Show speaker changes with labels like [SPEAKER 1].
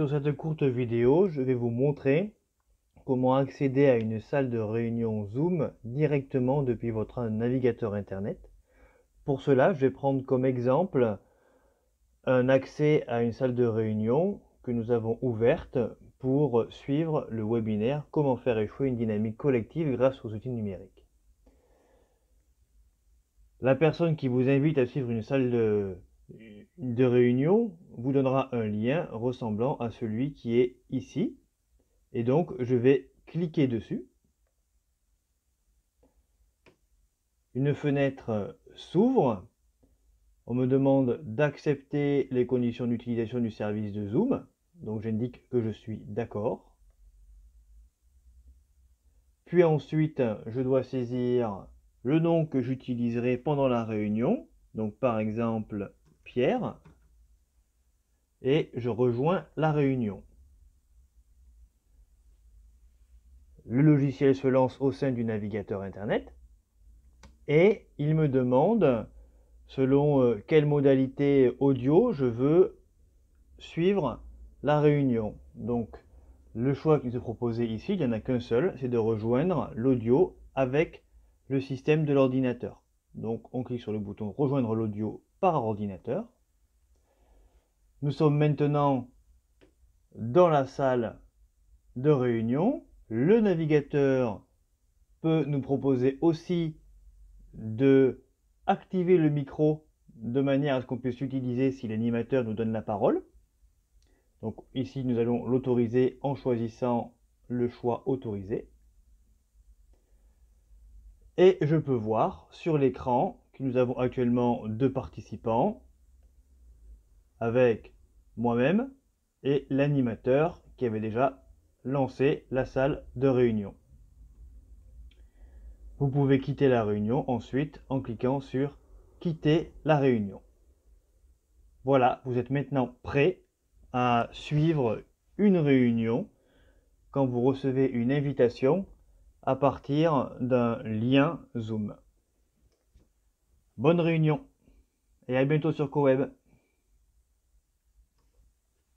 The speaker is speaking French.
[SPEAKER 1] Sur cette courte vidéo, je vais vous montrer comment accéder à une salle de réunion Zoom directement depuis votre navigateur Internet. Pour cela, je vais prendre comme exemple un accès à une salle de réunion que nous avons ouverte pour suivre le webinaire « Comment faire échouer une dynamique collective grâce aux outils numériques ». La personne qui vous invite à suivre une salle de de réunion vous donnera un lien ressemblant à celui qui est ici. Et donc, je vais cliquer dessus. Une fenêtre s'ouvre. On me demande d'accepter les conditions d'utilisation du service de Zoom. Donc, j'indique que je suis d'accord. Puis ensuite, je dois saisir le nom que j'utiliserai pendant la réunion. Donc, par exemple, Pierre et je rejoins la réunion. Le logiciel se lance au sein du navigateur Internet et il me demande selon euh, quelle modalité audio je veux suivre la réunion. Donc le choix qui est proposé ici, il n'y en a qu'un seul, c'est de rejoindre l'audio avec le système de l'ordinateur. Donc on clique sur le bouton rejoindre l'audio par ordinateur. Nous sommes maintenant dans la salle de réunion. Le navigateur peut nous proposer aussi de activer le micro de manière à ce qu'on puisse l'utiliser si l'animateur nous donne la parole. Donc ici, nous allons l'autoriser en choisissant le choix autorisé. Et je peux voir sur l'écran nous avons actuellement deux participants avec moi-même et l'animateur qui avait déjà lancé la salle de réunion. Vous pouvez quitter la réunion ensuite en cliquant sur quitter la réunion. Voilà, vous êtes maintenant prêt à suivre une réunion quand vous recevez une invitation à partir d'un lien Zoom. Bonne réunion et à bientôt sur CoWeb.